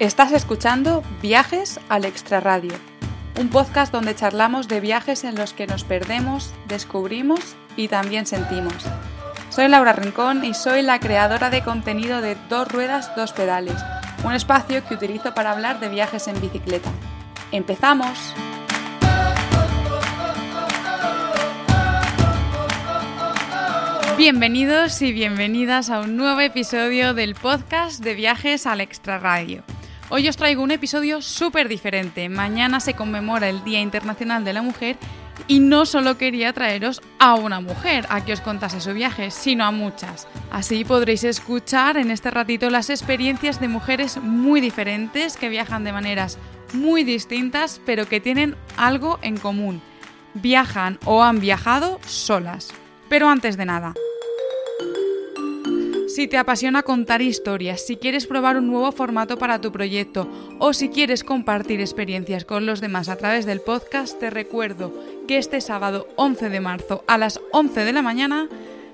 Estás escuchando Viajes al Extrarradio, un podcast donde charlamos de viajes en los que nos perdemos, descubrimos y también sentimos. Soy Laura Rincón y soy la creadora de contenido de Dos Ruedas, Dos Pedales, un espacio que utilizo para hablar de viajes en bicicleta. ¡Empezamos! Bienvenidos y bienvenidas a un nuevo episodio del podcast de viajes al extrarradio. Hoy os traigo un episodio súper diferente. Mañana se conmemora el Día Internacional de la Mujer y no solo quería traeros a una mujer a que os contase su viaje, sino a muchas. Así podréis escuchar en este ratito las experiencias de mujeres muy diferentes que viajan de maneras muy distintas, pero que tienen algo en común. Viajan o han viajado solas. Pero antes de nada, si te apasiona contar historias, si quieres probar un nuevo formato para tu proyecto o si quieres compartir experiencias con los demás a través del podcast, te recuerdo que este sábado 11 de marzo a las 11 de la mañana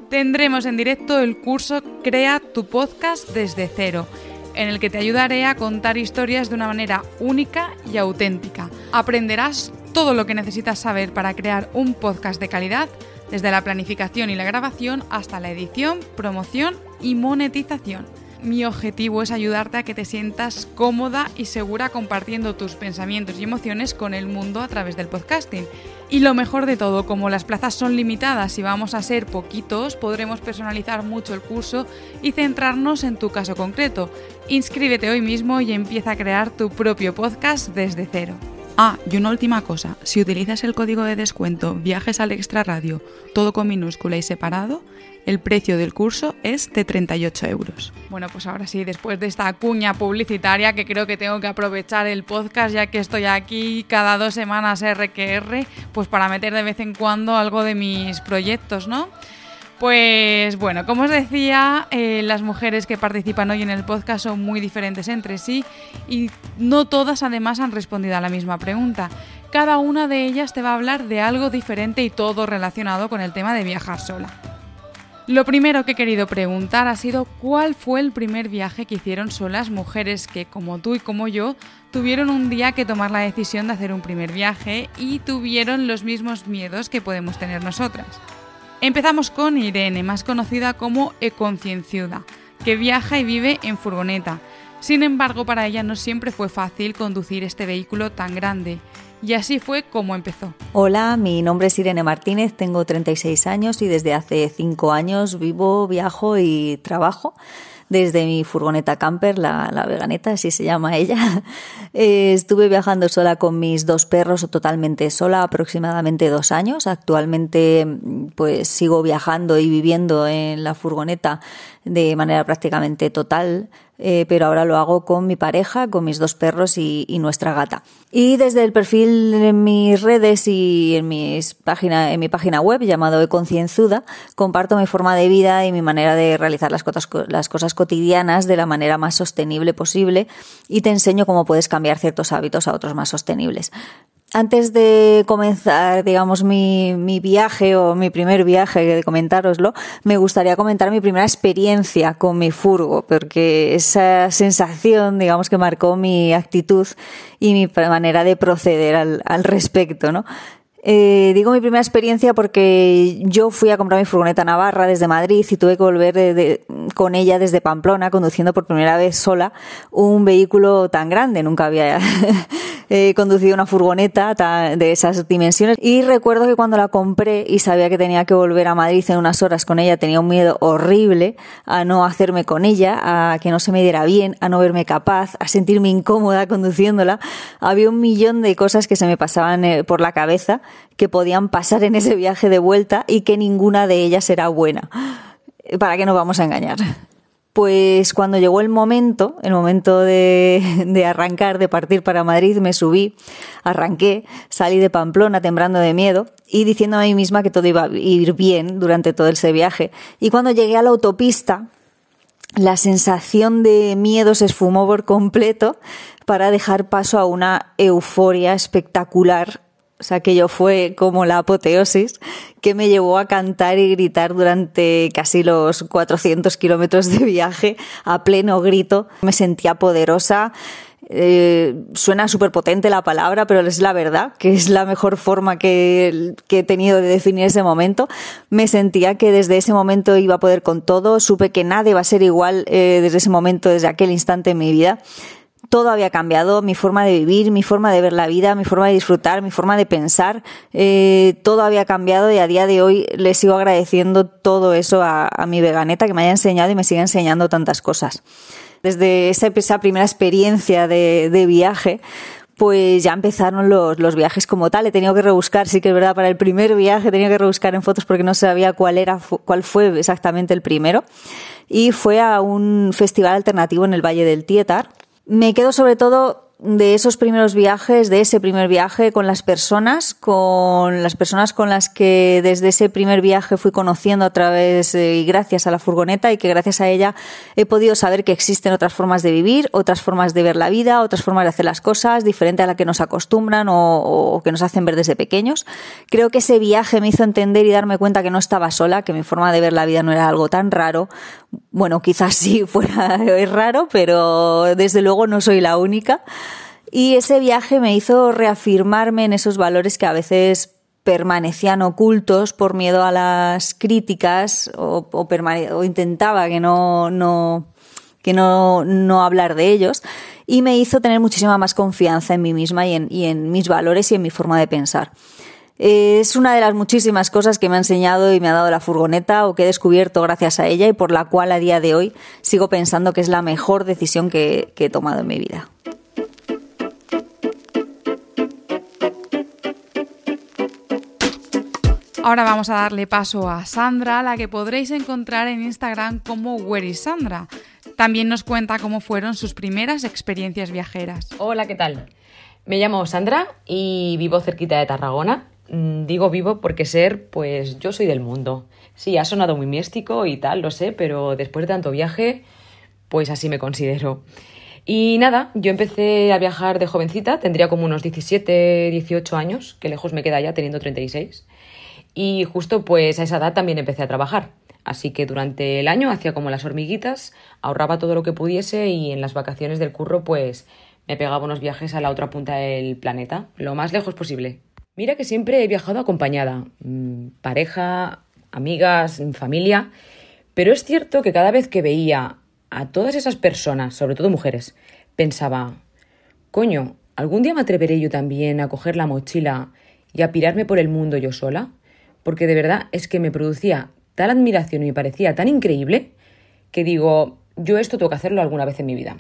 tendremos en directo el curso Crea tu podcast desde cero, en el que te ayudaré a contar historias de una manera única y auténtica. Aprenderás todo lo que necesitas saber para crear un podcast de calidad desde la planificación y la grabación hasta la edición, promoción y monetización. Mi objetivo es ayudarte a que te sientas cómoda y segura compartiendo tus pensamientos y emociones con el mundo a través del podcasting. Y lo mejor de todo, como las plazas son limitadas y vamos a ser poquitos, podremos personalizar mucho el curso y centrarnos en tu caso concreto. Inscríbete hoy mismo y empieza a crear tu propio podcast desde cero. Ah, y una última cosa, si utilizas el código de descuento Viajes al Extra Radio, todo con minúscula y separado, el precio del curso es de 38 euros. Bueno, pues ahora sí, después de esta cuña publicitaria que creo que tengo que aprovechar el podcast ya que estoy aquí cada dos semanas RQR, pues para meter de vez en cuando algo de mis proyectos, ¿no? Pues bueno, como os decía, eh, las mujeres que participan hoy en el podcast son muy diferentes entre sí y no todas además han respondido a la misma pregunta. Cada una de ellas te va a hablar de algo diferente y todo relacionado con el tema de viajar sola. Lo primero que he querido preguntar ha sido cuál fue el primer viaje que hicieron solas mujeres que, como tú y como yo, tuvieron un día que tomar la decisión de hacer un primer viaje y tuvieron los mismos miedos que podemos tener nosotras. Empezamos con Irene, más conocida como Econcienciuda, que viaja y vive en furgoneta. Sin embargo, para ella no siempre fue fácil conducir este vehículo tan grande. Y así fue como empezó. Hola, mi nombre es Irene Martínez, tengo 36 años y desde hace 5 años vivo, viajo y trabajo desde mi furgoneta camper, la, la veganeta, así se llama ella. Eh, estuve viajando sola con mis dos perros, totalmente sola, aproximadamente dos años. Actualmente, pues sigo viajando y viviendo en la furgoneta de manera prácticamente total eh, pero ahora lo hago con mi pareja, con mis dos perros y, nuestra gata. Y desde el perfil en mis redes y en, mis en mi página web llamado Econcienzuda, comparto mi forma de vida y mi manera de realizar las cosas cotidianas de la manera más sostenible posible y te enseño cómo puedes cambiar ciertos hábitos a otros más sostenibles. Antes de comenzar, digamos, mi, mi, viaje o mi primer viaje, de comentároslo, me gustaría comentar mi primera experiencia con mi furgo, porque esa sensación, digamos, que marcó mi actitud y mi manera de proceder al, al respecto, ¿no? Eh, digo mi primera experiencia porque yo fui a comprar mi furgoneta Navarra desde Madrid y tuve que volver con ella desde Pamplona conduciendo por primera vez sola un vehículo tan grande. Nunca había eh, conducido una furgoneta de esas dimensiones. Y recuerdo que cuando la compré y sabía que tenía que volver a Madrid en unas horas con ella, tenía un miedo horrible a no hacerme con ella, a que no se me diera bien, a no verme capaz, a sentirme incómoda conduciéndola. Había un millón de cosas que se me pasaban eh, por la cabeza que podían pasar en ese viaje de vuelta y que ninguna de ellas era buena. ¿Para qué nos vamos a engañar? Pues cuando llegó el momento, el momento de, de, arrancar, de partir para Madrid, me subí, arranqué, salí de Pamplona temblando de miedo y diciendo a mí misma que todo iba a ir bien durante todo ese viaje. Y cuando llegué a la autopista, la sensación de miedo se esfumó por completo para dejar paso a una euforia espectacular o sea, aquello fue como la apoteosis que me llevó a cantar y gritar durante casi los 400 kilómetros de viaje a pleno grito. Me sentía poderosa, eh, suena súper potente la palabra, pero es la verdad, que es la mejor forma que, he tenido de definir ese momento. Me sentía que desde ese momento iba a poder con todo, supe que nada iba a ser igual eh, desde ese momento, desde aquel instante en mi vida todo había cambiado, mi forma de vivir, mi forma de ver la vida, mi forma de disfrutar, mi forma de pensar, eh, todo había cambiado y a día de hoy le sigo agradeciendo todo eso a, mi veganeta que me haya enseñado y me sigue enseñando tantas cosas. Desde esa, primera experiencia de, viaje, pues ya empezaron los, viajes como tal. He tenido que rebuscar, sí que es verdad, para el primer viaje tenido que rebuscar en fotos porque no sabía cuál era, cuál fue exactamente el primero. Y fue a un festival alternativo en el Valle del Tietar me quedo sobre todo de esos primeros viajes, de ese primer viaje con las personas, con las personas con las que desde ese primer viaje fui conociendo a través eh, y gracias a la furgoneta y que gracias a ella he podido saber que existen otras formas de vivir, otras formas de ver la vida, otras formas de hacer las cosas, diferente a la que nos acostumbran o, o que nos hacen ver desde pequeños. Creo que ese viaje me hizo entender y darme cuenta que no estaba sola, que mi forma de ver la vida no era algo tan raro. Bueno, quizás sí fuera raro, pero desde luego no soy la única. Y ese viaje me hizo reafirmarme en esos valores que a veces permanecían ocultos por miedo a las críticas o, intentaba que no, no, que no, no hablar de ellos y me hizo tener muchísima más confianza en mí misma y en mis valores y en mi forma de pensar. Es una de las muchísimas cosas que me ha enseñado y me ha dado la furgoneta o que he descubierto gracias a ella y por la cual a día de hoy sigo pensando que es la mejor decisión que he tomado en mi vida. Ahora vamos a darle paso a Sandra, la que podréis encontrar en Instagram como Where Sandra. También nos cuenta cómo fueron sus primeras experiencias viajeras. Hola, ¿qué tal? Me llamo Sandra y vivo cerquita de Tarragona. Mm, digo vivo porque ser, pues yo soy del mundo. Sí, ha sonado muy místico y tal, lo sé, pero después de tanto viaje, pues así me considero. Y nada, yo empecé a viajar de jovencita, tendría como unos 17, 18 años, que lejos me queda ya teniendo 36. Y justo pues a esa edad también empecé a trabajar. Así que durante el año hacía como las hormiguitas, ahorraba todo lo que pudiese y en las vacaciones del curro pues me pegaba unos viajes a la otra punta del planeta, lo más lejos posible. Mira que siempre he viajado acompañada, mm, pareja, amigas, familia, pero es cierto que cada vez que veía a todas esas personas, sobre todo mujeres, pensaba, coño, ¿algún día me atreveré yo también a coger la mochila y a pirarme por el mundo yo sola? Porque de verdad es que me producía tal admiración y me parecía tan increíble que digo, yo esto tengo que hacerlo alguna vez en mi vida.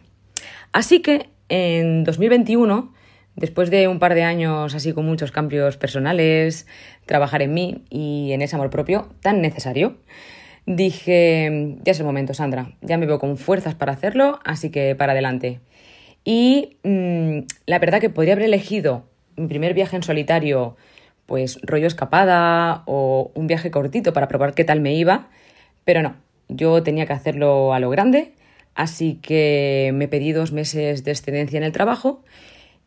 Así que en 2021, después de un par de años así con muchos cambios personales, trabajar en mí y en ese amor propio tan necesario, dije, ya es el momento, Sandra, ya me veo con fuerzas para hacerlo, así que para adelante. Y mm, la verdad que podría haber elegido mi primer viaje en solitario pues rollo escapada o un viaje cortito para probar qué tal me iba, pero no, yo tenía que hacerlo a lo grande, así que me pedí dos meses de excedencia en el trabajo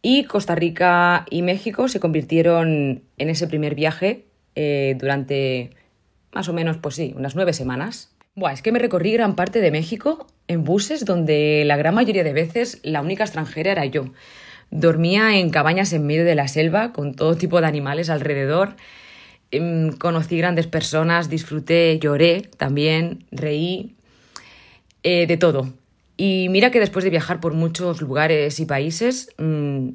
y Costa Rica y México se convirtieron en ese primer viaje eh, durante más o menos, pues sí, unas nueve semanas. Buah, es que me recorrí gran parte de México en buses donde la gran mayoría de veces la única extranjera era yo. Dormía en cabañas en medio de la selva con todo tipo de animales alrededor. Em, conocí grandes personas, disfruté, lloré también, reí, eh, de todo. Y mira que después de viajar por muchos lugares y países, mm,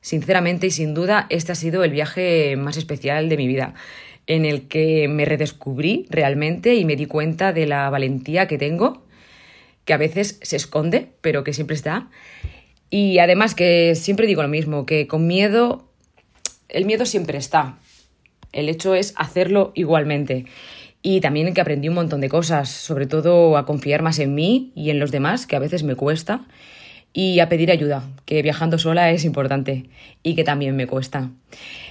sinceramente y sin duda, este ha sido el viaje más especial de mi vida, en el que me redescubrí realmente y me di cuenta de la valentía que tengo, que a veces se esconde, pero que siempre está, y además que siempre digo lo mismo, que con miedo, el miedo siempre está. El hecho es hacerlo igualmente. Y también que aprendí un montón de cosas, sobre todo a confiar más en mí y en los demás, que a veces me cuesta, y a pedir ayuda, que viajando sola es importante y que también me cuesta.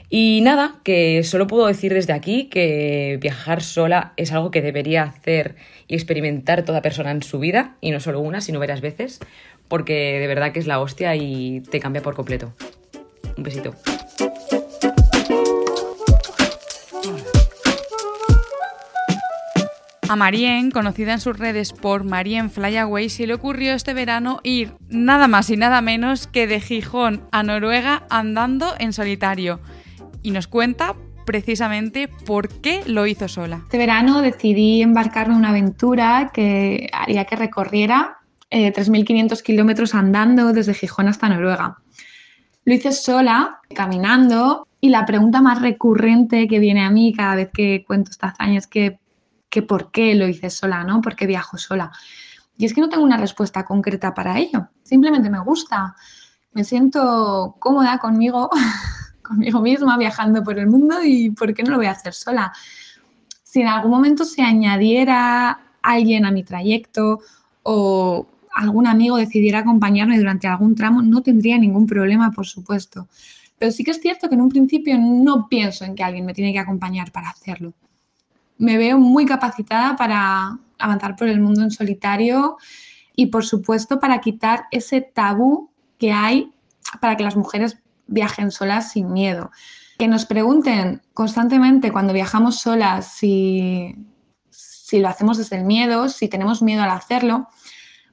Y nada, que solo puedo decir desde aquí que viajar sola es algo que debería hacer y experimentar toda persona en su vida, y no solo una, sino varias veces, porque de verdad que es la hostia y te cambia por completo. Un besito. A Marien, conocida en sus redes por Marien Flyaway, se le ocurrió este verano ir nada más y nada menos que de Gijón a Noruega andando en solitario. Y nos cuenta precisamente por qué lo hizo sola. Este verano decidí embarcarme en una aventura que haría que recorriera 3.500 eh, kilómetros andando desde Gijón hasta Noruega. Lo hice sola, caminando, y la pregunta más recurrente que viene a mí cada vez que cuento esta hazaña es que, que ¿por qué lo hice sola? ¿no? ¿Por qué viajo sola? Y es que no tengo una respuesta concreta para ello. Simplemente me gusta. Me siento cómoda conmigo conmigo misma viajando por el mundo y ¿por qué no lo voy a hacer sola? Si en algún momento se añadiera alguien a mi trayecto o algún amigo decidiera acompañarme durante algún tramo, no tendría ningún problema, por supuesto. Pero sí que es cierto que en un principio no pienso en que alguien me tiene que acompañar para hacerlo. Me veo muy capacitada para avanzar por el mundo en solitario y, por supuesto, para quitar ese tabú que hay para que las mujeres viajen solas sin miedo. Que nos pregunten constantemente cuando viajamos solas si, si lo hacemos desde el miedo, si tenemos miedo al hacerlo.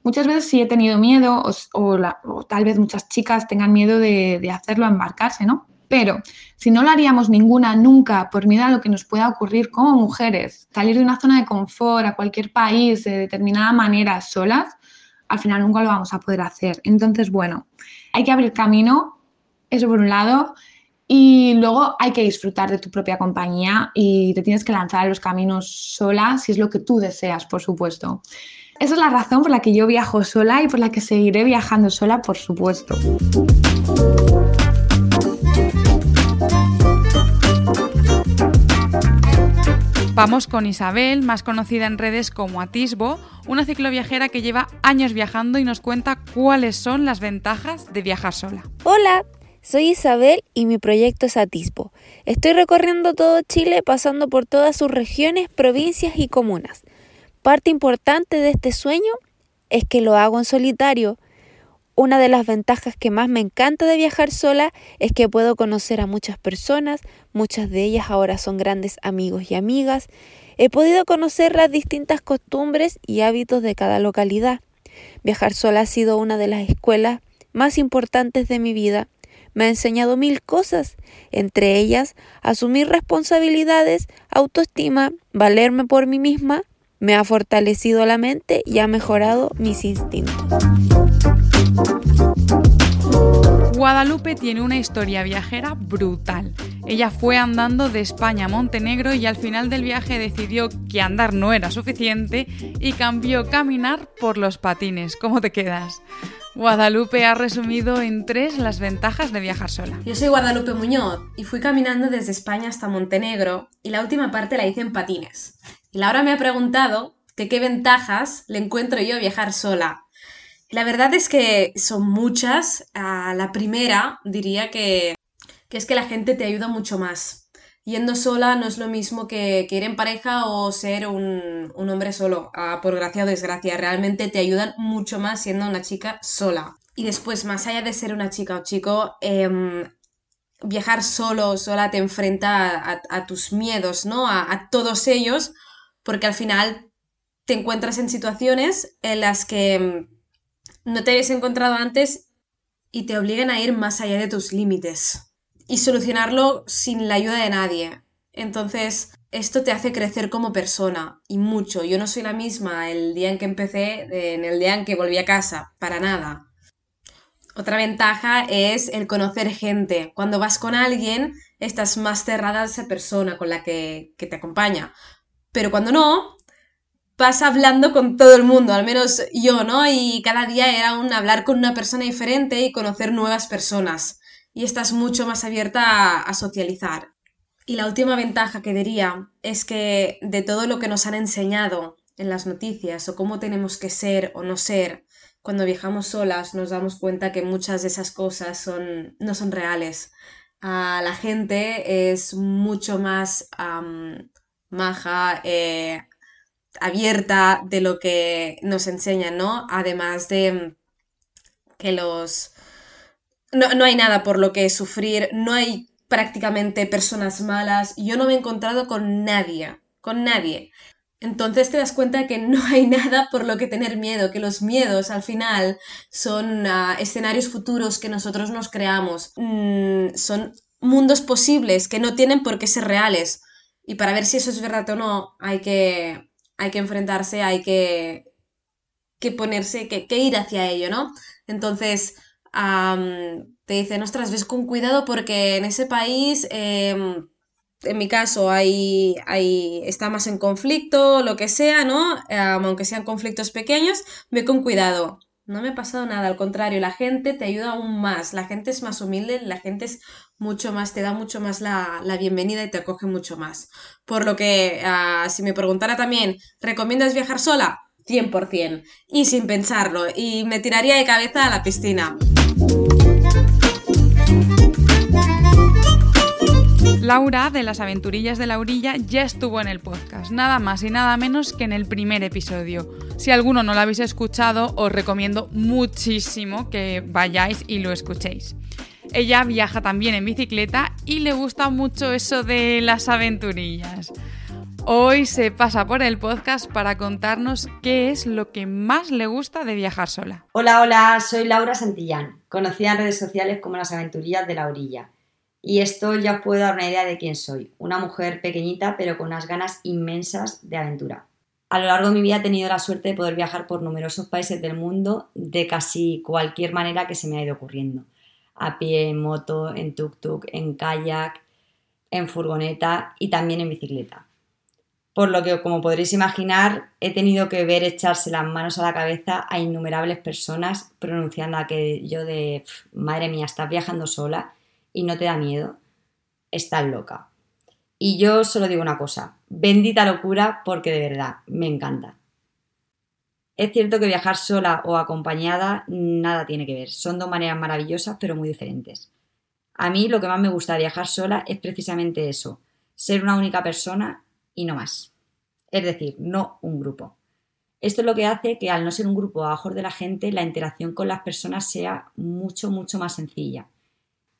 Muchas veces sí he tenido miedo o, tal vez muchas chicas tengan miedo de, de hacerlo, embarcarse, ¿no? Pero si no lo haríamos ninguna nunca por miedo a lo que nos pueda ocurrir como mujeres, salir de una zona de confort a cualquier país de determinada manera solas, al final nunca lo vamos a poder hacer. Entonces, bueno, hay que abrir camino eso por un lado. Y luego hay que disfrutar de tu propia compañía y te tienes que lanzar a los caminos sola si es lo que tú deseas, por supuesto. Esa es la razón por la que yo viajo sola y por la que seguiré viajando sola, por supuesto. Vamos con Isabel, más conocida en redes como Atisbo, una cicloviajera que lleva años viajando y nos cuenta cuáles son las ventajas de viajar sola. Hola, soy Isabel y mi proyecto es Atisbo. Estoy recorriendo todo Chile pasando por todas sus regiones, provincias y comunas. Parte importante de este sueño es que lo hago en solitario. Una de las ventajas que más me encanta de viajar sola es que puedo conocer a muchas personas, muchas de ellas ahora son grandes amigos y amigas. He podido conocer las distintas costumbres y hábitos de cada localidad. Viajar sola ha sido una de las escuelas más importantes de mi vida me ha enseñado mil cosas, entre ellas asumir responsabilidades, autoestima, valerme por mí misma, me ha fortalecido la mente y ha mejorado mis instintos. Guadalupe tiene una historia viajera brutal. Ella fue andando de España a Montenegro y al final del viaje decidió que andar no era suficiente y cambió caminar por los patines. ¿Cómo te quedas? Guadalupe ha resumido en tres las ventajas de viajar sola. Yo soy Guadalupe Muñoz y fui caminando desde España hasta Montenegro y la última parte la hice en patines. Y Laura me ha preguntado que qué ventajas le encuentro yo a viajar sola. La verdad es que son muchas. La primera diría que, que es que la gente te ayuda mucho más yendo sola no es lo mismo que, ir en pareja o ser un, hombre solo, ah, por gracia o desgracia. Realmente te ayudan mucho más siendo una chica sola. Y después, más allá de ser una chica o chico, em, viajar solo o sola te enfrenta a, tus miedos, ¿no? A, todos ellos, porque al final te encuentras en situaciones en las que em, no te habías encontrado antes y te obligan a ir más allá de tus límites y solucionarlo sin la ayuda de nadie. Entonces, esto te hace crecer como persona y mucho. Yo no soy la misma el día en que empecé, en el día en que volví a casa, para nada. Otra ventaja es el conocer gente. Cuando vas con alguien, estás más cerrada a esa persona con la que, que te acompaña. Pero cuando no, vas hablando con todo el mundo, al menos yo, ¿no? Y cada día era un hablar con una persona diferente y conocer nuevas personas y estás mucho más abierta a, socializar. Y la última ventaja que diría es que de todo lo que nos han enseñado en las noticias o cómo tenemos que ser o no ser, cuando viajamos solas nos damos cuenta que muchas de esas cosas son, no son reales. a la gente es mucho más maja, eh, abierta de lo que nos enseñan, ¿no? Además de que los, no, hay nada por lo que sufrir, no hay prácticamente personas malas. Yo no me he encontrado con nadie, con nadie. entonces te das cuenta que no hay nada por lo que tener miedo, que los miedos al final son ah, escenarios futuros que nosotros nos creamos, mm, son mundos posibles que no tienen por qué ser reales. Y para ver si eso es verdad o no, hay que, hay que enfrentarse, hay que, que ponerse, que, ir hacia ello, ¿no? Entonces, te dicen, ostras, ves con cuidado porque en ese país... Em, en mi caso, hay, hay, está más en conflicto, lo que sea, ¿no? aunque sean conflictos pequeños, ve con cuidado. No me ha pasado nada, al contrario, la gente te ayuda aún más, la gente es más humilde, la gente es mucho más, te da mucho más la, bienvenida y te acoge mucho más. Por lo que, ah, si me preguntara también, ¿recomiendas viajar sola? 100%. Y sin pensarlo, y me tiraría de cabeza a la piscina. Laura de las aventurillas de la orilla ya estuvo en el podcast, nada más y nada menos que en el primer episodio. Si alguno no lo habéis escuchado, os recomiendo muchísimo que vayáis y lo escuchéis. Ella viaja también en bicicleta y le gusta mucho eso de las aventurillas. Hoy se pasa por el podcast para contarnos qué es lo que más le gusta de viajar sola. Hola, hola, soy Laura Santillán, conocida en redes sociales como las aventurillas de la orilla. Y esto ya os puedo dar una idea de quién soy. Una mujer pequeñita pero con unas ganas inmensas de aventura. A lo largo de mi vida he tenido la suerte de poder viajar por numerosos países del mundo de casi cualquier manera que se me ha ido ocurriendo. A pie, en moto, en tuk-tuk, en kayak, en furgoneta y también en bicicleta. Por lo que, como podréis imaginar, he tenido que ver echarse las manos a la cabeza a innumerables personas pronunciando aquello de madre mía, estás viajando sola y no te da miedo, estás loca. Y yo solo digo una cosa, bendita locura porque de verdad me encanta. Es cierto que viajar sola o acompañada nada tiene que ver, son dos maneras maravillosas pero muy diferentes. A mí lo que más me gusta de viajar sola es precisamente eso, ser una única persona y no más. Es decir, no un grupo. Esto es lo que hace que al no ser un grupo a ojos de la gente, la interacción con las personas sea mucho, mucho más sencilla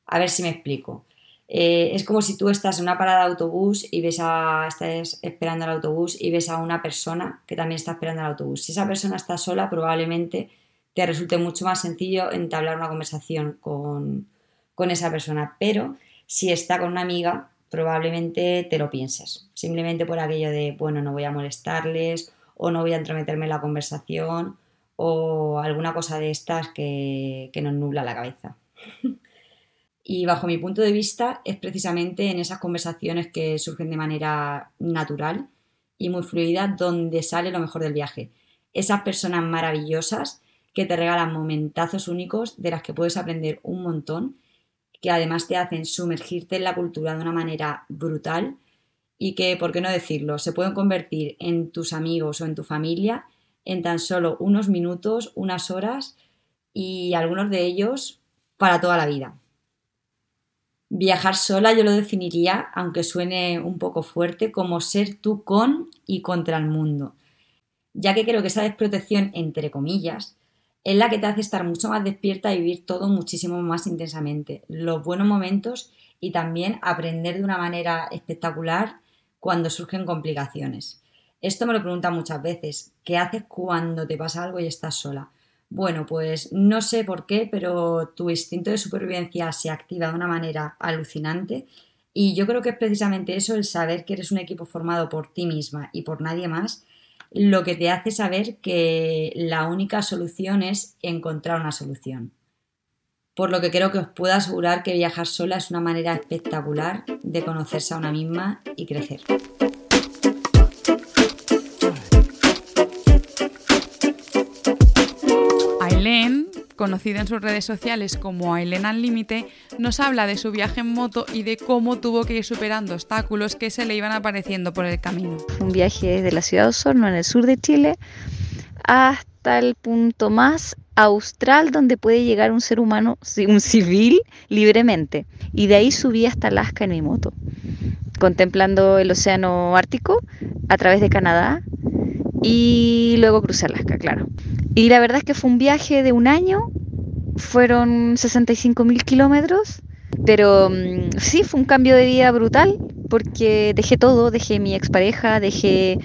a ver si me explico. Eh, es como si tú estás en una parada de autobús y ves a, estás esperando el autobús y ves a una persona que también está esperando el autobús. Si esa persona está sola, probablemente te resulte mucho más sencillo entablar una conversación con, con esa persona. Pero si está con una amiga, probablemente te lo pienses. Simplemente por aquello de, bueno, no voy a molestarles o no voy a entrometerme en la conversación o alguna cosa de estas que, que nos nubla la cabeza. Y bajo mi punto de vista es precisamente en esas conversaciones que surgen de manera natural y muy fluida donde sale lo mejor del viaje. Esas personas maravillosas que te regalan momentazos únicos de las que puedes aprender un montón, que además te hacen sumergirte en la cultura de una manera brutal y que, por qué no decirlo, se pueden convertir en tus amigos o en tu familia en tan solo unos minutos, unas horas y algunos de ellos para toda la vida. Viajar sola yo lo definiría, aunque suene un poco fuerte, como ser tú con y contra el mundo, ya que creo que esa desprotección, entre comillas, es la que te hace estar mucho más despierta y vivir todo muchísimo más intensamente, los buenos momentos y también aprender de una manera espectacular cuando surgen complicaciones. Esto me lo preguntan muchas veces, ¿qué haces cuando te pasa algo y estás sola? Bueno, pues no sé por qué, pero tu instinto de supervivencia se activa de una manera alucinante y yo creo que es precisamente eso, el saber que eres un equipo formado por ti misma y por nadie más, lo que te hace saber que la única solución es encontrar una solución. Por lo que creo que os puedo asegurar que viajar sola es una manera espectacular de conocerse a una misma y crecer. Conocida en sus redes sociales como Aileen al Límite, nos habla de su viaje en moto y de cómo tuvo que ir superando obstáculos que se le iban apareciendo por el camino. Un viaje desde la ciudad de Osorno, en el sur de Chile, hasta el punto más austral donde puede llegar un ser humano, un civil, libremente. Y de ahí subí hasta Alaska en mi moto, contemplando el océano Ártico a través de Canadá y luego crucé Alaska, claro. Y la verdad es que fue un viaje de un año, fueron 65 mil kilómetros, pero mm, sí, fue un cambio de vida brutal porque dejé todo, dejé mi expareja, dejé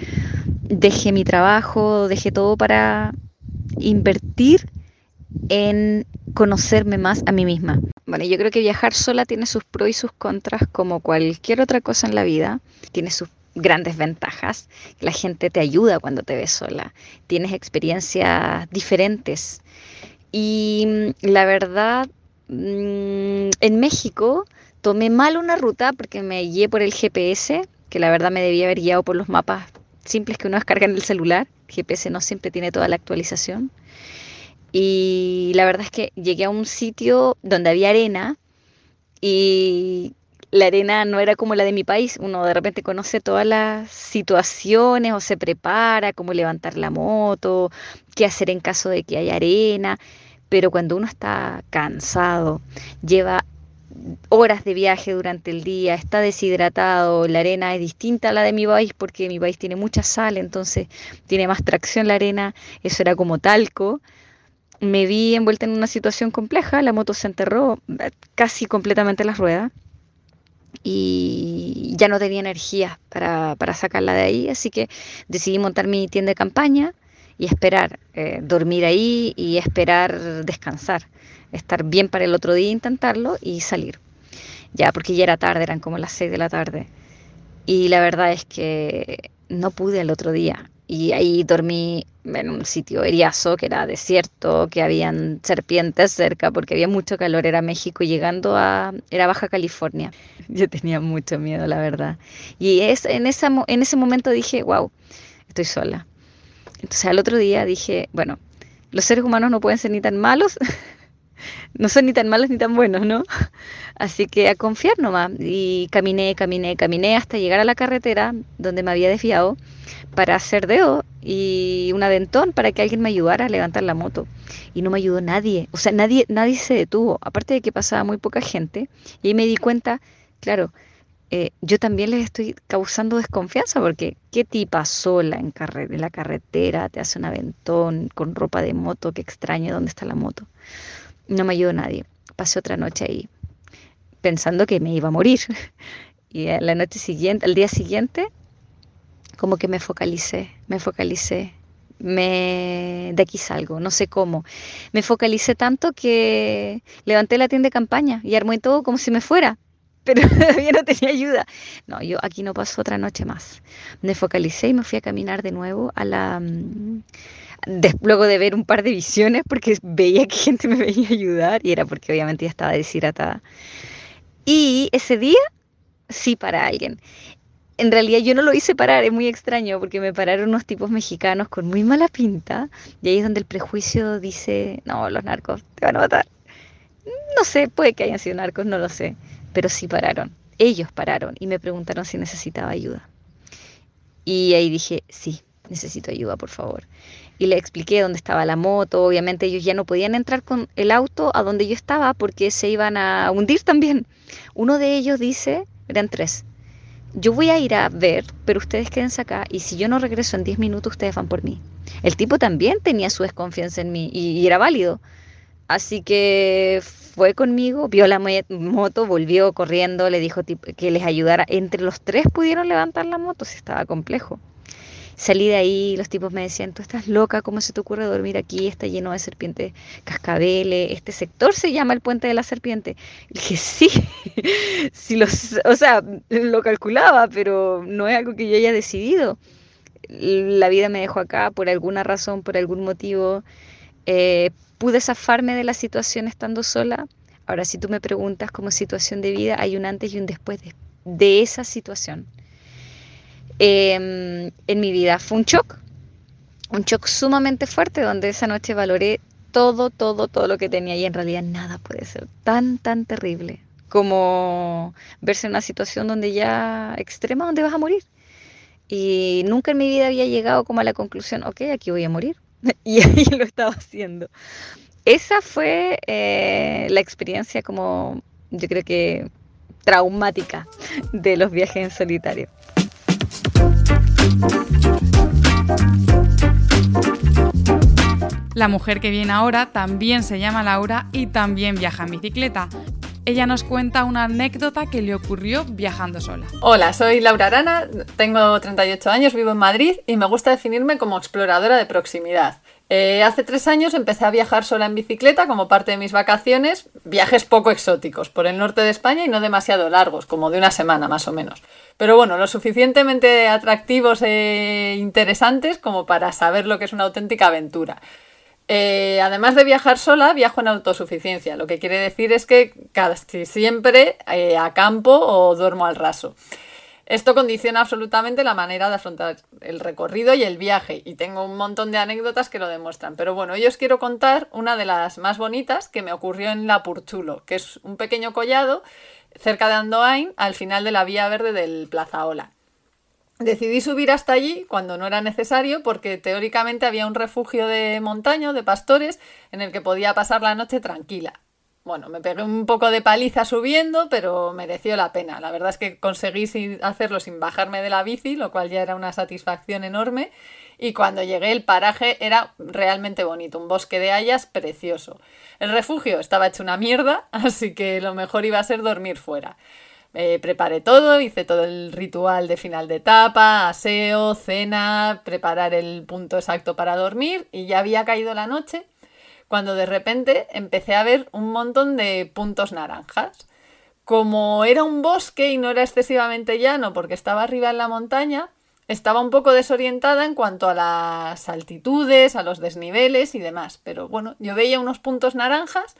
dejé mi trabajo, dejé todo para invertir en conocerme más a mí misma. Bueno, yo creo que viajar sola tiene sus pros y sus contras como cualquier otra cosa en la vida. Tiene sus grandes ventajas. La gente te ayuda cuando te ves sola. Tienes experiencias diferentes. Y mm, la verdad, mm, en México tomé mal una ruta porque me guié por el GPS, que la verdad me debía haber guiado por los mapas simples que uno descarga en el celular. El GPS no siempre tiene toda la actualización. Y la verdad es que llegué a un sitio donde había arena y la arena no era como la de mi país. Uno de repente conoce todas las situaciones o se prepara, cómo levantar la moto, qué hacer en caso de que haya arena. Pero cuando uno está cansado, lleva horas de viaje durante el día, está deshidratado, la arena es distinta a la de mi país porque mi país tiene mucha sal, entonces tiene más tracción la arena, eso era como talco me vi envuelta en una situación compleja, la moto se enterró eh, casi completamente las ruedas y ya no tenía energía para, sacarla de ahí, así que decidí montar mi tienda de campaña y esperar, eh, dormir ahí y esperar descansar, estar bien para el otro día, intentarlo y salir. Ya, porque ya era tarde, eran como las 6 de la tarde. Y la verdad es que no pude el otro día y ahí dormí en un sitio eriazo, que era desierto, que habían serpientes cerca, porque había mucho calor, era México, llegando a, era Baja California. Yo tenía mucho miedo, la verdad. Y es, en, esa, en ese momento dije, wow, estoy sola. Entonces al otro día dije, bueno, los seres humanos no pueden ser ni tan malos, no son ni tan malos ni tan buenos, ¿no? Así que a confiar nomás. Y caminé, caminé, caminé hasta llegar a la carretera donde me había desviado para hacer dedo y un aventón para que alguien me ayudara a levantar la moto. Y no me ayudó nadie. O sea, nadie, nadie se detuvo. Aparte de que pasaba muy poca gente. Y me di cuenta, claro, eh, yo también les estoy causando desconfianza porque qué tipa sola en, en la carretera te hace un aventón con ropa de moto, qué extraño, ¿dónde está la moto? No me ayudó nadie. Pasé otra noche ahí pensando que me iba a morir. Y la noche siguiente, al día siguiente, como que me focalicé, me focalicé, me de aquí salgo, no sé cómo. Me focalicé tanto que levanté la tienda de campaña y armé todo como si me fuera, pero todavía no tenía ayuda. No, yo aquí no paso otra noche más. Me focalicé y me fui a caminar de nuevo a la mm, luego de ver un par de visiones porque veía que gente me veía ayudar y era porque obviamente ya estaba deshidratada. Y ese día sí para alguien. En realidad yo no lo hice parar, es muy extraño porque me pararon unos tipos mexicanos con muy mala pinta y ahí es donde el prejuicio dice, no, los narcos te van a matar. No sé, puede que hayan sido narcos, no lo sé, pero sí pararon. Ellos pararon y me preguntaron si necesitaba ayuda. Y ahí dije, sí, necesito ayuda, por favor. Y le expliqué dónde estaba la moto. Obviamente ellos ya no podían entrar con el auto a donde yo estaba porque se iban a hundir también. Uno de ellos dice, eran tres, yo voy a ir a ver, pero ustedes quédense acá y si yo no regreso en 10 minutos, ustedes van por mí. El tipo también tenía su desconfianza en mí y, era válido. Así que fue conmigo, vio la moto, volvió corriendo, le dijo que les ayudara. Entre los tres pudieron levantar la moto, si estaba complejo. Salí de ahí, los tipos me decían, tú estás loca, ¿cómo se te ocurre dormir aquí? Está lleno de serpientes cascabeles, este sector se llama el puente de la serpiente. Y dije, sí, sí los, o sea, lo calculaba, pero no es algo que yo haya decidido. La vida me dejó acá por alguna razón, por algún motivo. Eh, pude zafarme de la situación estando sola. Ahora, si tú me preguntas como situación de vida, hay un antes y un después de esa situación. Em, en mi vida. Fue un shock, un shock sumamente fuerte donde esa noche valoré todo, todo, todo lo que tenía y en realidad nada puede ser tan, tan terrible como verse en una situación donde ya extrema, donde vas a morir. Y nunca en mi vida había llegado como a la conclusión, ok, aquí voy a morir. y ahí lo estaba haciendo. Esa fue eh, la experiencia como yo creo que traumática de los viajes en solitario. La mujer que viene ahora también se llama Laura y también viaja en bicicleta. Ella nos cuenta una anécdota que le ocurrió viajando sola. Hola, soy Laura Arana, tengo 38 años, vivo en Madrid y me gusta definirme como exploradora de proximidad. Eh, hace tres años empecé a viajar sola en bicicleta como parte de mis vacaciones, viajes poco exóticos por el norte de España y no demasiado largos, como de una semana más o menos. Pero bueno, lo suficientemente atractivos e interesantes como para saber lo que es una auténtica aventura. Eh, además de viajar sola, viajo en autosuficiencia, lo que quiere decir es que casi siempre eh, a campo o duermo al raso. Esto condiciona absolutamente la manera de afrontar el recorrido y el viaje, y tengo un montón de anécdotas que lo demuestran. Pero bueno, hoy os quiero contar una de las más bonitas que me ocurrió en La Purchulo, que es un pequeño collado cerca de Andoain, al final de la vía verde del Plaza Ola. Decidí subir hasta allí cuando no era necesario porque teóricamente había un refugio de montaño, de pastores, en el que podía pasar la noche tranquila. Bueno, me pegué un poco de paliza subiendo, pero mereció la pena. La verdad es que conseguí hacerlo sin bajarme de la bici, lo cual ya era una satisfacción enorme. Y cuando llegué el paraje era realmente bonito, un bosque de hayas precioso. El refugio estaba hecho una mierda, así que lo mejor iba a ser dormir fuera. Eh, preparé todo, hice todo el ritual de final de etapa, aseo, cena, preparar el punto exacto para dormir y ya había caído la noche cuando de repente empecé a ver un montón de puntos naranjas. Como era un bosque y no era excesivamente llano porque estaba arriba en la montaña, estaba un poco desorientada en cuanto a las altitudes, a los desniveles y demás. Pero bueno, yo veía unos puntos naranjas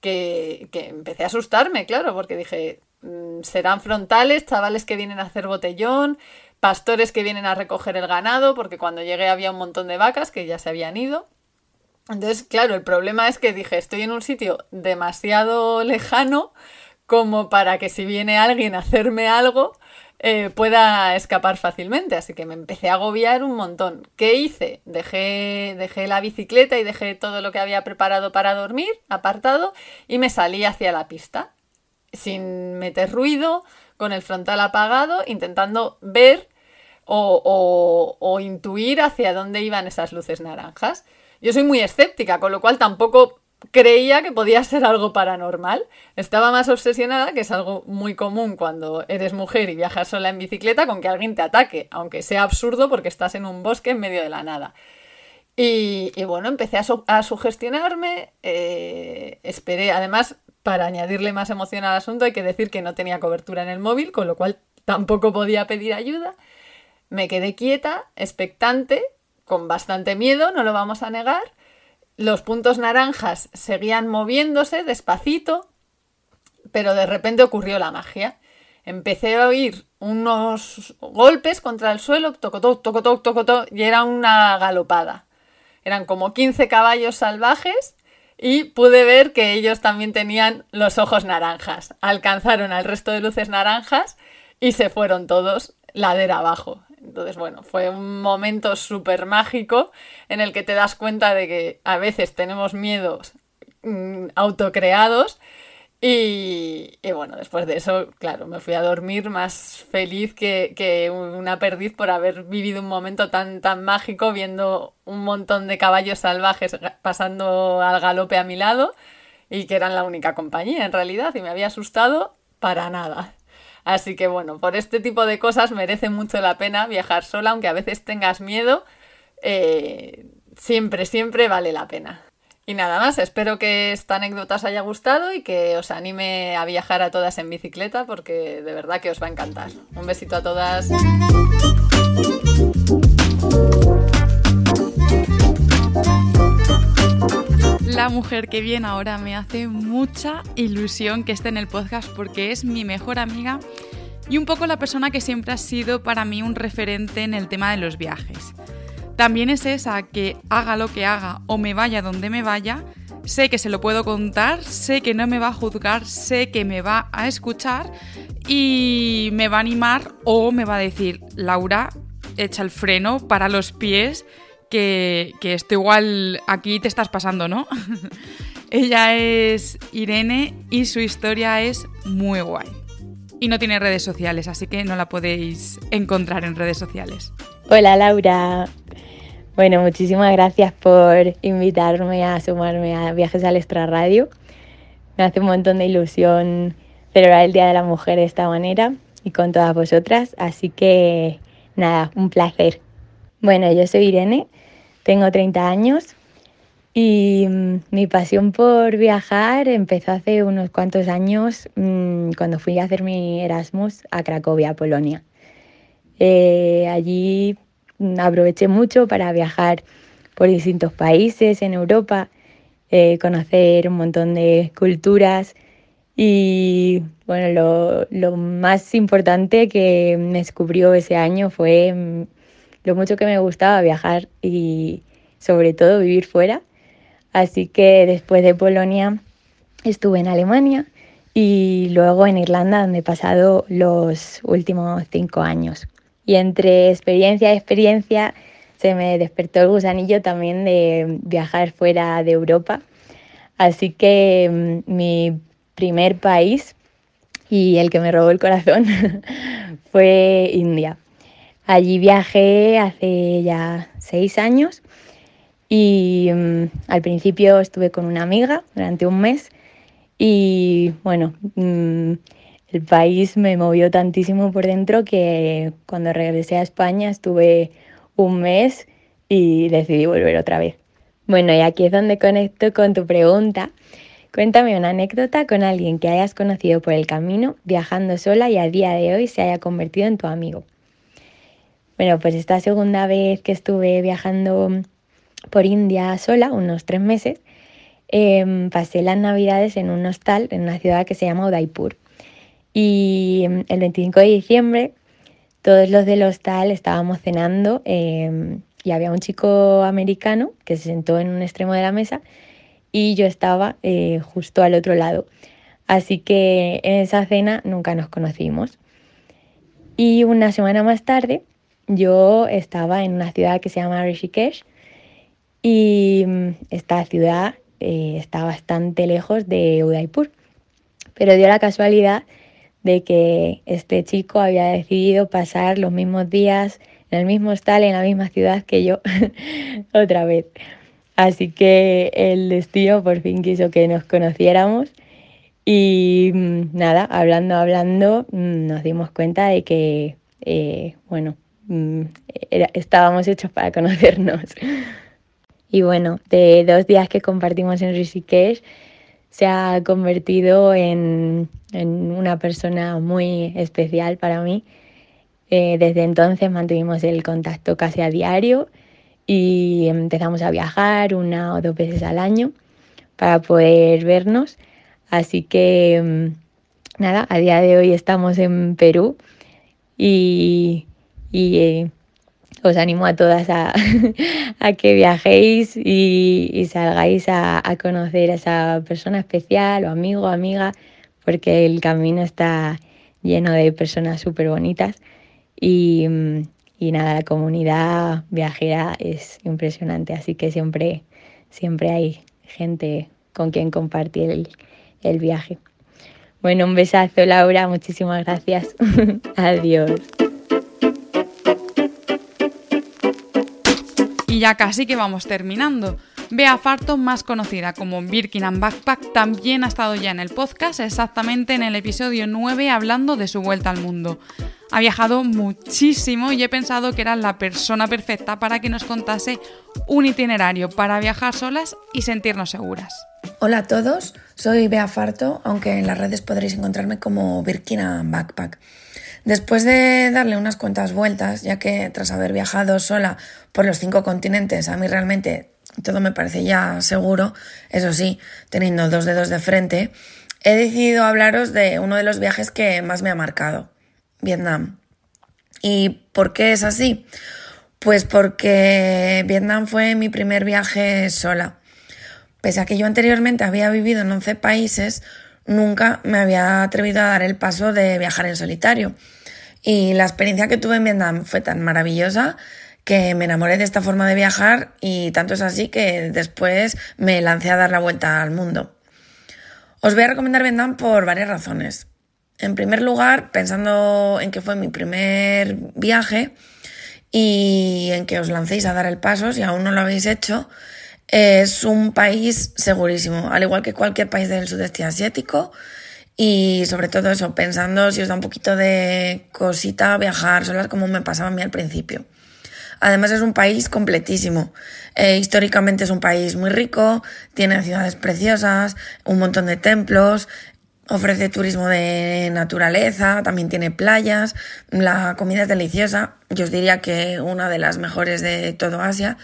que, que empecé a asustarme, claro, porque dije, Mm, serán frontales, chavales que vienen a hacer botellón, pastores que vienen a recoger el ganado, porque cuando llegué había un montón de vacas que ya se habían ido. Entonces, claro, el problema es que dije, estoy en un sitio demasiado lejano como para que si viene alguien a hacerme algo, eh, pueda escapar fácilmente. Así que me empecé a agobiar un montón. ¿Qué hice? Dejé, dejé la bicicleta y dejé todo lo que había preparado para dormir apartado y me salí hacia la pista sin meter ruido, con el frontal apagado, intentando ver o, intuir hacia dónde iban esas luces naranjas. Yo soy muy escéptica, con lo cual tampoco creía que podía ser algo paranormal. Estaba más obsesionada, que es algo muy común cuando eres mujer y viajas sola en bicicleta, con que alguien te ataque, aunque sea absurdo porque estás en un bosque en medio de la nada. Y, bueno, empecé a, sugestionarme, eh, esperé, además para añadirle más emoción al asunto hay que decir que no tenía cobertura en el móvil, con lo cual tampoco podía pedir ayuda. Me quedé quieta, expectante, con bastante miedo, no lo vamos a negar. Los puntos naranjas seguían moviéndose despacito, pero de repente ocurrió la magia. Empecé a oír unos golpes contra el suelo, tocotó, tocotó, tocotó, y era una galopada. Eran como 15 caballos salvajes y pude ver que ellos también tenían los ojos naranjas. Alcanzaron al resto de luces naranjas y se fueron todos ladera abajo. Entonces, bueno, fue un momento súper mágico en el que te das cuenta de que a veces tenemos miedos mm, autocreados y, bueno, después de eso, claro, me fui a dormir más feliz que, una perdiz por haber vivido un momento tan, tan mágico viendo un montón de caballos salvajes pasando al galope a mi lado y que eran la única compañía en realidad y me había asustado para nada. Así que bueno, por este tipo de cosas merece mucho la pena viajar sola, aunque a veces tengas miedo, eh, siempre, siempre vale la pena. Y nada más, espero que esta anécdota os haya gustado y que os anime a viajar a todas en bicicleta porque de verdad que os va a encantar. Un besito a todas. La mujer que viene ahora me hace mucha ilusión que esté en el podcast porque es mi mejor amiga y un poco la persona que siempre ha sido para mí un referente en el tema de los viajes. También es esa que haga lo que haga o me vaya donde me vaya, sé que se lo puedo contar, sé que no me va a juzgar, sé que me va a escuchar y me va a animar o me va a decir, Laura, echa el freno para los pies, que, que esto igual aquí te estás pasando, ¿no? Ella es Irene y su historia es muy guay. Y no tiene redes sociales, así que no la podéis encontrar en redes sociales. Hola Laura, bueno, muchísimas gracias por invitarme a sumarme a Viajes al Extra Radio. me hace un montón de ilusión celebrar el Día de la Mujer de esta manera y con todas vosotras. Así que nada, un placer. Bueno, yo soy Irene, tengo 30 años y mm, mi pasión por viajar empezó hace unos cuantos años mm, cuando fui a hacer mi Erasmus a Cracovia, Polonia. Eh, allí mm, aproveché mucho para viajar por distintos países en Europa, eh, conocer un montón de culturas y bueno, lo, lo, más importante que me descubrió ese año fue lo mucho que me gustaba viajar y sobre todo vivir fuera. Así que después de Polonia estuve en Alemania y luego en Irlanda donde he pasado los últimos cinco años. Y entre experiencia y experiencia se me despertó el gusanillo también de viajar fuera de Europa. Así que mm, mi primer país y el que me robó el corazón fue India. Allí viajé hace ya seis años y mm, al principio estuve con una amiga durante un mes y bueno, mm, el país me movió tantísimo por dentro que cuando regresé a España estuve un mes y decidí volver otra vez. Bueno, y aquí es donde conecto con tu pregunta. Cuéntame una anécdota con alguien que hayas conocido por el camino, viajando sola y a día de hoy se haya convertido en tu amigo. Bueno, pues esta segunda vez que estuve viajando por India sola, unos tres meses, em, pasé las navidades en un hostal en una ciudad que se llama Udaipur. Y em, el 25 de diciembre todos los del hostal estábamos cenando em, y había un chico americano que se sentó en un extremo de la mesa y yo estaba eh, justo al otro lado. Así que en esa cena nunca nos conocimos. Y una semana más tarde yo estaba en una ciudad que se llama Rishikesh y mm, esta ciudad eh, está bastante lejos de Udaipur. Pero dio la casualidad de que este chico había decidido pasar los mismos días en el mismo hostal, en la misma ciudad que yo, otra vez. Así que el destino por fin quiso que nos conociéramos y mm, nada, hablando, hablando, mm, nos dimos cuenta de que, eh, bueno, mm, estábamos hechos para conocernos. Y bueno, de dos días que compartimos en Rishikesh, se ha convertido en, una persona muy especial para mí. Eh, desde entonces mantuvimos el contacto casi a diario y empezamos a viajar una o dos veces al año para poder vernos. Así que mm, nada, a día de hoy estamos en Perú y, eh, os animo a todas a, que viajéis y, salgáis a, conocer a esa persona especial o amigo o amiga, porque el camino está lleno de personas súper bonitas y, nada, la comunidad viajera es impresionante, así que siempre, siempre hay gente con quien compartir el, el viaje. Bueno, un besazo Laura, muchísimas gracias. Adiós. Y ya casi que vamos terminando. Bea Farto, más conocida como Birkin and Backpack, también ha estado ya en el podcast, exactamente en el episodio 9, hablando de su vuelta al mundo. Ha viajado muchísimo y he pensado que era la persona perfecta para que nos contase un itinerario para viajar solas y sentirnos seguras. Hola a todos, soy Bea Farto, aunque en las redes podréis encontrarme como Birkin and Backpack. Después de darle unas cuantas vueltas, ya que tras haber viajado sola por los cinco continentes, a mí realmente todo me parece ya seguro, eso sí, teniendo dos dedos de frente, he decidido hablaros de uno de los viajes que más me ha marcado, Vietnam. ¿Y por qué es así? Pues porque Vietnam fue mi primer viaje sola. Pese a que yo anteriormente había vivido en 11 países, nunca me había atrevido a dar el paso de viajar en solitario. Y la experiencia que tuve en Vietnam fue tan maravillosa que me enamoré de esta forma de viajar y tanto es así que después me lancé a dar la vuelta al mundo. Os voy a recomendar Vietnam por varias razones. En primer lugar, pensando en que fue mi primer viaje y en que os lancéis a dar el paso si aún no lo habéis hecho, Es un país segurísimo, al igual que cualquier país del sudeste asiático. Y sobre todo eso, pensando si os da un poquito de cosita viajar solas como me pasaba a mí al principio. Además es un país completísimo. Eh, históricamente es un país muy rico, tiene ciudades preciosas, un montón de templos, ofrece turismo de naturaleza, también tiene playas, la comida es deliciosa, yo os diría que una de las mejores de todo Asia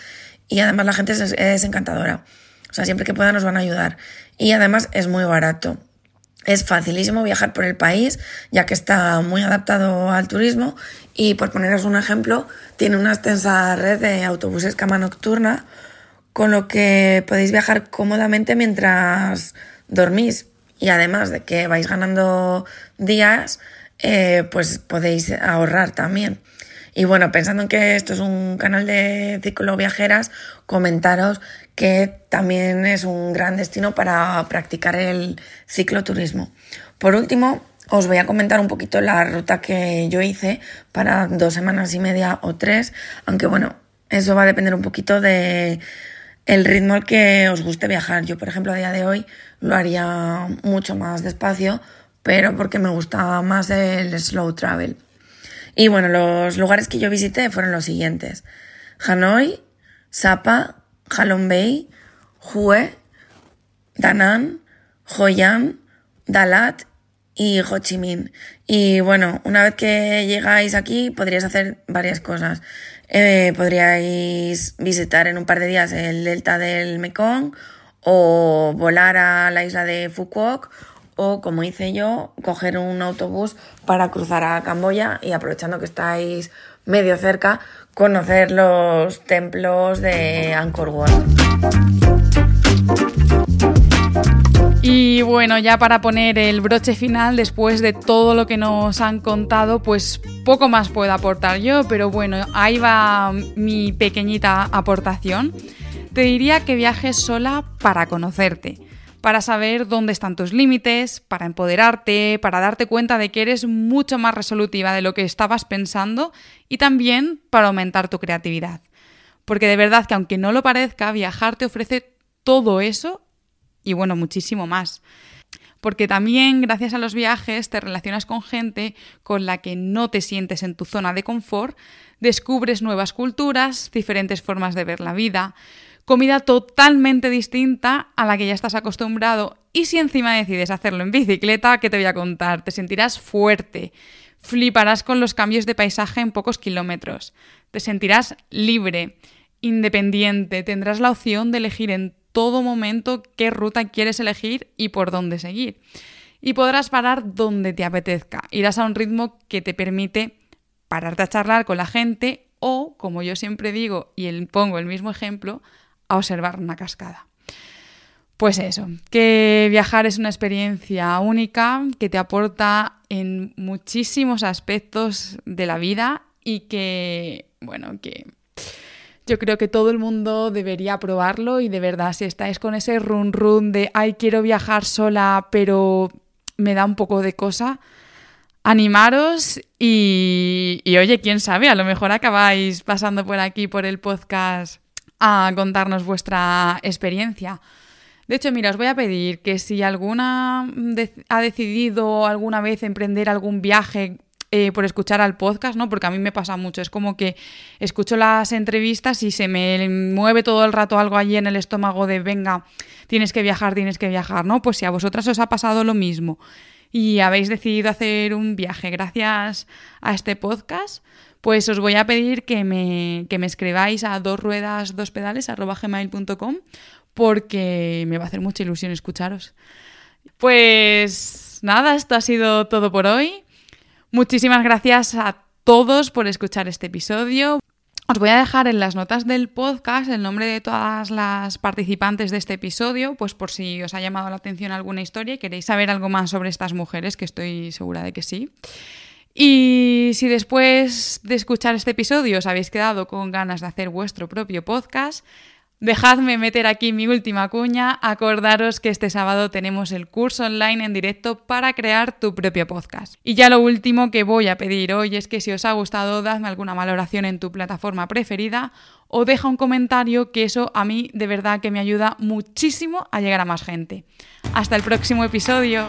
y además la gente es, encantadora. O sea, siempre que pueda nos van a ayudar. Y además es muy barato. Es facilísimo viajar por el país, ya que está muy adaptado al turismo y por poneros un ejemplo, tiene una extensa red de autobuses cama nocturna, con lo que podéis viajar cómodamente mientras dormís. Y además de que vais ganando días, eh, pues podéis ahorrar también. Y bueno, pensando en que esto es un canal de cicloviajeras, comentaros que también es un gran destino para practicar el cicloturismo. Por último, os voy a comentar un poquito la ruta que yo hice para dos semanas y media o tres, aunque bueno, eso va a depender un poquito de el ritmo al que os guste viajar. Yo, por ejemplo, a día de hoy lo haría mucho más despacio, pero porque me gusta más el slow travel. Y bueno, los lugares que yo visité fueron los siguientes. Hanoi, Sapa, Halong Bay, Hue, Da Nang, Hoi An, Dalat y Ho Chi Minh. Y bueno, una vez que llegáis aquí podríais hacer varias cosas. Eh, podríais visitar en un par de días el delta del Mekong o volar a la isla de Phuket o como hice yo, coger un autobús para cruzar a Camboya y aprovechando que estáis medio cerca, conocer los templos de Angkor Wat. Y bueno, ya para poner el broche final, después de todo lo que nos han contado, pues poco más puedo aportar yo, pero bueno, ahí va mi pequeñita aportación. Te diría que viajes sola para conocerte para saber dónde están tus límites, para empoderarte, para darte cuenta de que eres mucho más resolutiva de lo que estabas pensando y también para aumentar tu creatividad. Porque de verdad que aunque no lo parezca, viajar te ofrece todo eso y bueno, muchísimo más. Porque también gracias a los viajes te relacionas con gente con la que no te sientes en tu zona de confort, descubres nuevas culturas, diferentes formas de ver la vida, comida totalmente distinta a la que ya estás acostumbrado. Y si encima decides hacerlo en bicicleta, ¿qué te voy a contar? Te sentirás fuerte, fliparás con los cambios de paisaje en pocos kilómetros, te sentirás libre, independiente, tendrás la opción de elegir en todo momento qué ruta quieres elegir y por dónde seguir. Y podrás parar donde te apetezca, irás a un ritmo que te permite pararte a charlar con la gente o, como yo siempre digo y pongo el mismo ejemplo, a observar una cascada. Pues eso, que viajar es una experiencia única que te aporta en muchísimos aspectos de la vida y que, bueno, que yo creo que todo el mundo debería probarlo y de verdad, si estáis con ese run run de, ay, quiero viajar sola, pero me da un poco de cosa, animaros y, y oye, quién sabe, a lo mejor acabáis pasando por aquí por el podcast a contarnos vuestra experiencia. De hecho, mira, os voy a pedir que si alguna ha decidido alguna vez emprender algún viaje eh, por escuchar al podcast, ¿no? Porque a mí me pasa mucho. Es como que escucho las entrevistas y se me mueve todo el rato algo allí en el estómago de venga, tienes que viajar, tienes que viajar, ¿no? Pues si a vosotras os ha pasado lo mismo y habéis decidido hacer un viaje gracias a este podcast, pues os voy a pedir que me, me escribáis a dos ruedas, dos pedales, gmail.com, porque me va a hacer mucha ilusión escucharos. Pues nada, esto ha sido todo por hoy. Muchísimas gracias a todos por escuchar este episodio. Os voy a dejar en las notas del podcast el nombre de todas las participantes de este episodio, pues por si os ha llamado la atención alguna historia y queréis saber algo más sobre estas mujeres, que estoy segura de que sí. Y si después de escuchar este episodio os habéis quedado con ganas de hacer vuestro propio podcast, dejadme meter aquí mi última cuña. Acordaros que este sábado tenemos el curso online en directo para crear tu propio podcast. Y ya lo último que voy a pedir hoy es que si os ha gustado, dadme alguna valoración en tu plataforma preferida o deja un comentario que eso a mí de verdad que me ayuda muchísimo a llegar a más gente. Hasta el próximo episodio.